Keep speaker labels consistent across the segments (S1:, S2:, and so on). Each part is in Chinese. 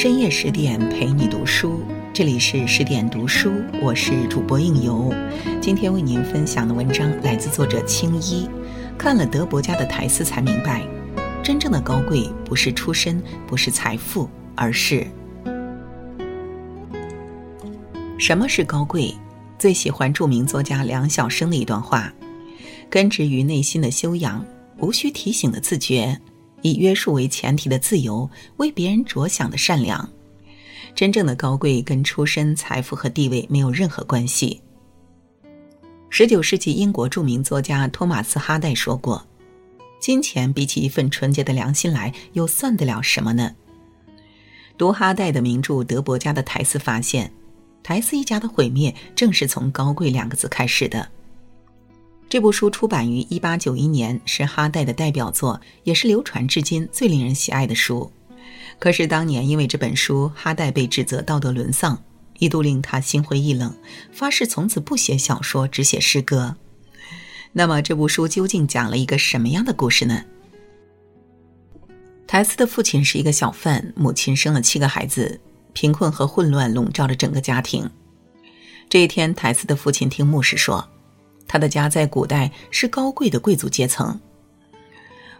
S1: 深夜十点陪你读书，这里是十点读书，我是主播应由。今天为您分享的文章来自作者青衣。看了德伯家的台词，才明白，真正的高贵不是出身，不是财富，而是什么是高贵？最喜欢著名作家梁晓声的一段话：根植于内心的修养，无需提醒的自觉。以约束为前提的自由，为别人着想的善良，真正的高贵跟出身、财富和地位没有任何关系。十九世纪英国著名作家托马斯·哈代说过：“金钱比起一份纯洁的良心来，又算得了什么呢？”读哈代的名著《德伯家的台斯》，发现台斯一家的毁灭正是从“高贵”两个字开始的。这部书出版于一八九一年，是哈代的代表作，也是流传至今最令人喜爱的书。可是当年因为这本书，哈代被指责道德沦丧，一度令他心灰意冷，发誓从此不写小说，只写诗歌。那么这部书究竟讲了一个什么样的故事呢？台斯的父亲是一个小贩，母亲生了七个孩子，贫困和混乱笼罩着整个家庭。这一天，台斯的父亲听牧师说。他的家在古代是高贵的贵族阶层。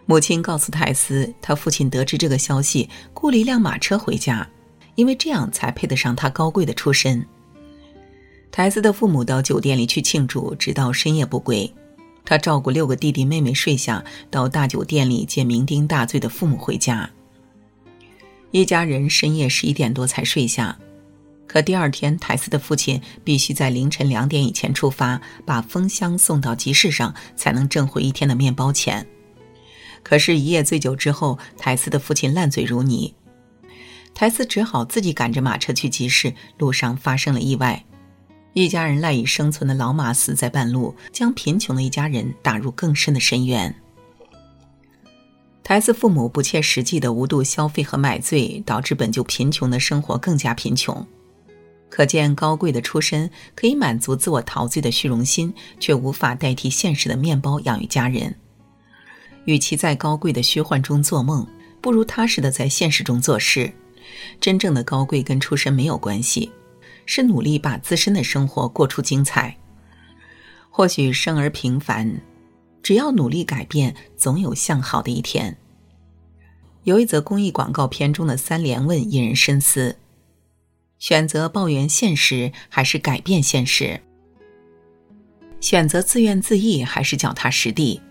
S1: 母亲告诉泰斯，他父亲得知这个消息，雇了一辆马车回家，因为这样才配得上他高贵的出身。泰斯的父母到酒店里去庆祝，直到深夜不归。他照顾六个弟弟妹妹睡下，到大酒店里接酩酊大醉的父母回家。一家人深夜十一点多才睡下。可第二天，台斯的父亲必须在凌晨两点以前出发，把蜂箱送到集市上，才能挣回一天的面包钱。可是，一夜醉酒之后，台斯的父亲烂醉如泥，台斯只好自己赶着马车去集市。路上发生了意外，一家人赖以生存的老马死在半路，将贫穷的一家人打入更深的深渊。台斯父母不切实际的无度消费和买醉，导致本就贫穷的生活更加贫穷。可见，高贵的出身可以满足自我陶醉的虚荣心，却无法代替现实的面包养育家人。与其在高贵的虚幻中做梦，不如踏实的在现实中做事。真正的高贵跟出身没有关系，是努力把自身的生活过出精彩。或许生而平凡，只要努力改变，总有向好的一天。有一则公益广告片中的三连问引人深思。选择抱怨现实还是改变现实？选择自怨自艾还是脚踏实地？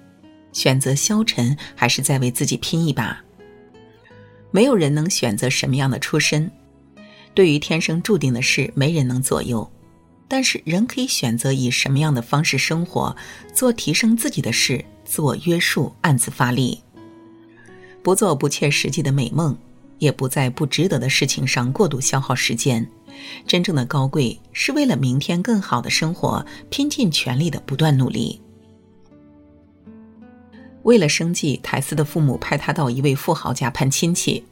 S1: 选择消沉还是再为自己拼一把？没有人能选择什么样的出身，对于天生注定的事，没人能左右。但是人可以选择以什么样的方式生活，做提升自己的事，自我约束，暗自发力，不做不切实际的美梦。也不在不值得的事情上过度消耗时间。真正的高贵是为了明天更好的生活，拼尽全力的不断努力。为了生计，台斯的父母派他到一位富豪家攀亲戚。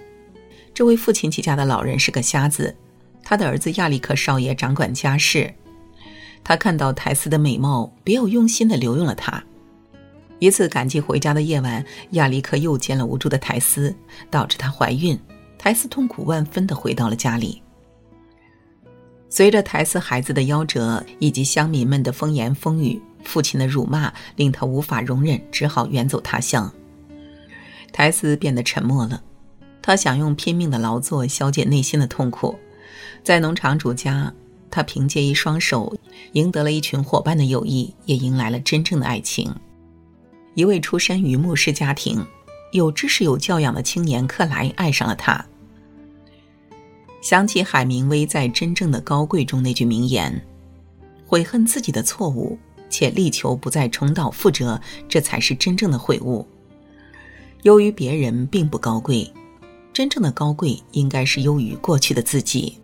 S1: 这位父亲戚家的老人是个瞎子，他的儿子亚历克少爷掌管家事。他看到台斯的美貌，别有用心的留用了他。一次赶集回家的夜晚，亚历克又见了无助的台斯，导致她怀孕。苔丝痛苦万分的回到了家里。随着苔丝孩子的夭折以及乡民们的风言风语，父亲的辱骂令他无法容忍，只好远走他乡。苔丝变得沉默了，他想用拼命的劳作消解内心的痛苦。在农场主家，他凭借一双手赢得了一群伙伴的友谊，也迎来了真正的爱情。一位出身于牧师家庭。有知识、有教养的青年克莱爱上了他。想起海明威在《真正的高贵》中那句名言：“悔恨自己的错误，且力求不再重蹈覆辙，这才是真正的悔悟。”优于别人并不高贵，真正的高贵应该是优于过去的自己。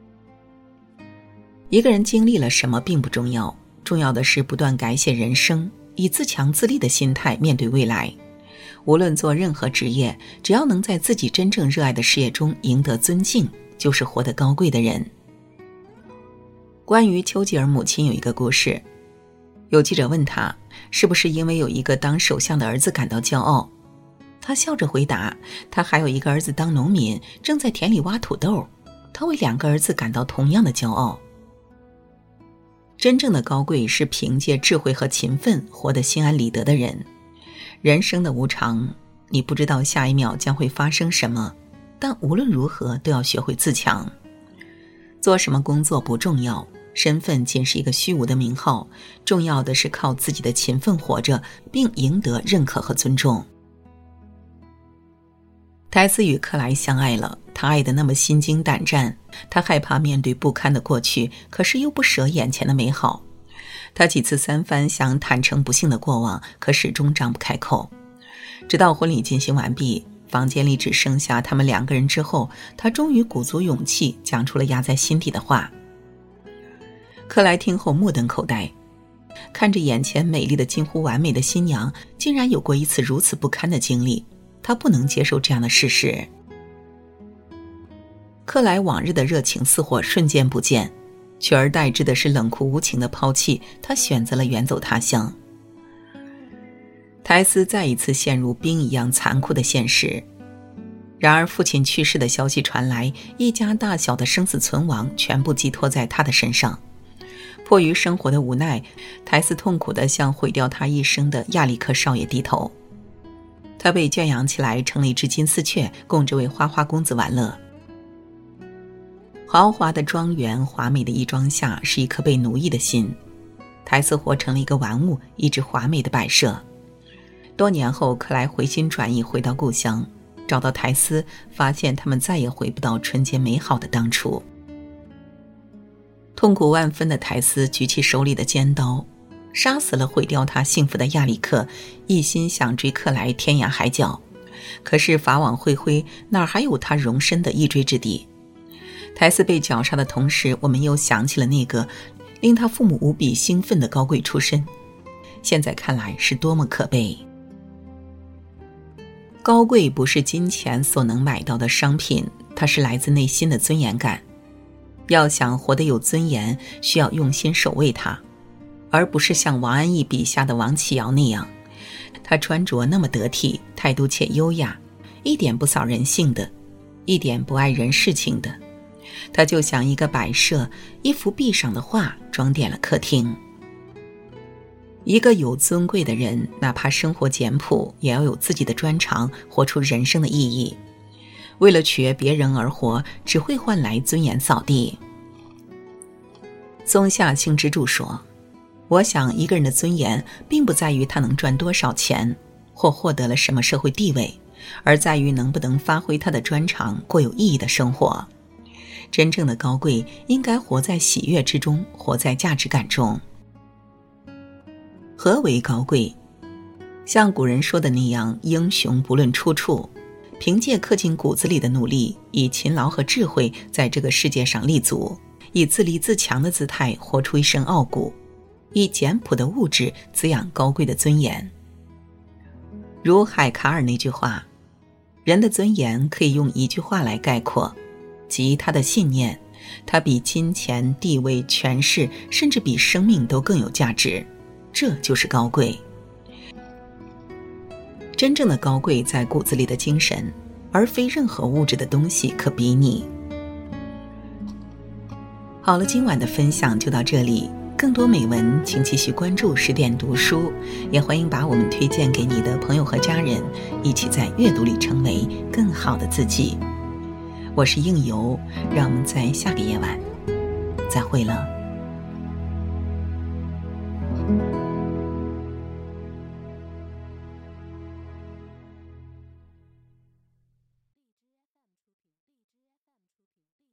S1: 一个人经历了什么并不重要，重要的是不断改写人生，以自强自立的心态面对未来。无论做任何职业，只要能在自己真正热爱的事业中赢得尊敬，就是活得高贵的人。关于丘吉尔母亲有一个故事，有记者问他，是不是因为有一个当首相的儿子感到骄傲？他笑着回答：“他还有一个儿子当农民，正在田里挖土豆。他为两个儿子感到同样的骄傲。真正的高贵是凭借智慧和勤奋活得心安理得的人。人生的无常，你不知道下一秒将会发生什么，但无论如何都要学会自强。做什么工作不重要，身份仅是一个虚无的名号，重要的是靠自己的勤奋活着，并赢得认可和尊重。苔丝与克莱相爱了，他爱的那么心惊胆战，他害怕面对不堪的过去，可是又不舍眼前的美好。他几次三番想坦诚不幸的过往，可始终张不开口。直到婚礼进行完毕，房间里只剩下他们两个人之后，他终于鼓足勇气讲出了压在心底的话。克莱听后目瞪口呆，看着眼前美丽的近乎完美的新娘，竟然有过一次如此不堪的经历。他不能接受这样的事实。克莱往日的热情似火瞬间不见，取而代之的是冷酷无情的抛弃。他选择了远走他乡。苔丝再一次陷入冰一样残酷的现实。然而，父亲去世的消息传来，一家大小的生死存亡全部寄托在他的身上。迫于生活的无奈，苔丝痛苦地向毁掉他一生的亚历克少爷低头。他被圈养起来，成了一只金丝雀，供这位花花公子玩乐。豪华的庄园，华美的衣装下，是一颗被奴役的心。苔丝活成了一个玩物，一只华美的摆设。多年后，克莱回心转意，回到故乡，找到苔丝，发现他们再也回不到纯洁美好的当初。痛苦万分的苔丝举起手里的尖刀。杀死了毁掉他幸福的亚历克，一心想追克莱天涯海角，可是法网恢恢，哪还有他容身的一追之地？苔丝被绞杀的同时，我们又想起了那个令他父母无比兴奋的高贵出身，现在看来是多么可悲。高贵不是金钱所能买到的商品，它是来自内心的尊严感。要想活得有尊严，需要用心守卫它。而不是像王安忆笔下的王启尧那样，他穿着那么得体，态度且优雅，一点不扫人性的，一点不碍人事情的。他就像一个摆设，一幅壁上的画，装点了客厅。一个有尊贵的人，哪怕生活简朴，也要有自己的专长，活出人生的意义。为了取悦别人而活，只会换来尊严扫地。松下幸之助说。我想，一个人的尊严，并不在于他能赚多少钱，或获得了什么社会地位，而在于能不能发挥他的专长，过有意义的生活。真正的高贵，应该活在喜悦之中，活在价值感中。何为高贵？像古人说的那样，英雄不论出处，凭借刻进骨子里的努力，以勤劳和智慧，在这个世界上立足，以自立自强的姿态，活出一身傲骨。以简朴的物质滋养高贵的尊严。如海卡尔那句话：“人的尊严可以用一句话来概括，及他的信念，他比金钱、地位、权势，甚至比生命都更有价值。这就是高贵。真正的高贵在骨子里的精神，而非任何物质的东西可比拟。”好了，今晚的分享就到这里。更多美文，请继续关注十点读书，也欢迎把我们推荐给你的朋友和家人，一起在阅读里成为更好的自己。我是应由，让我们在下个夜晚再会了。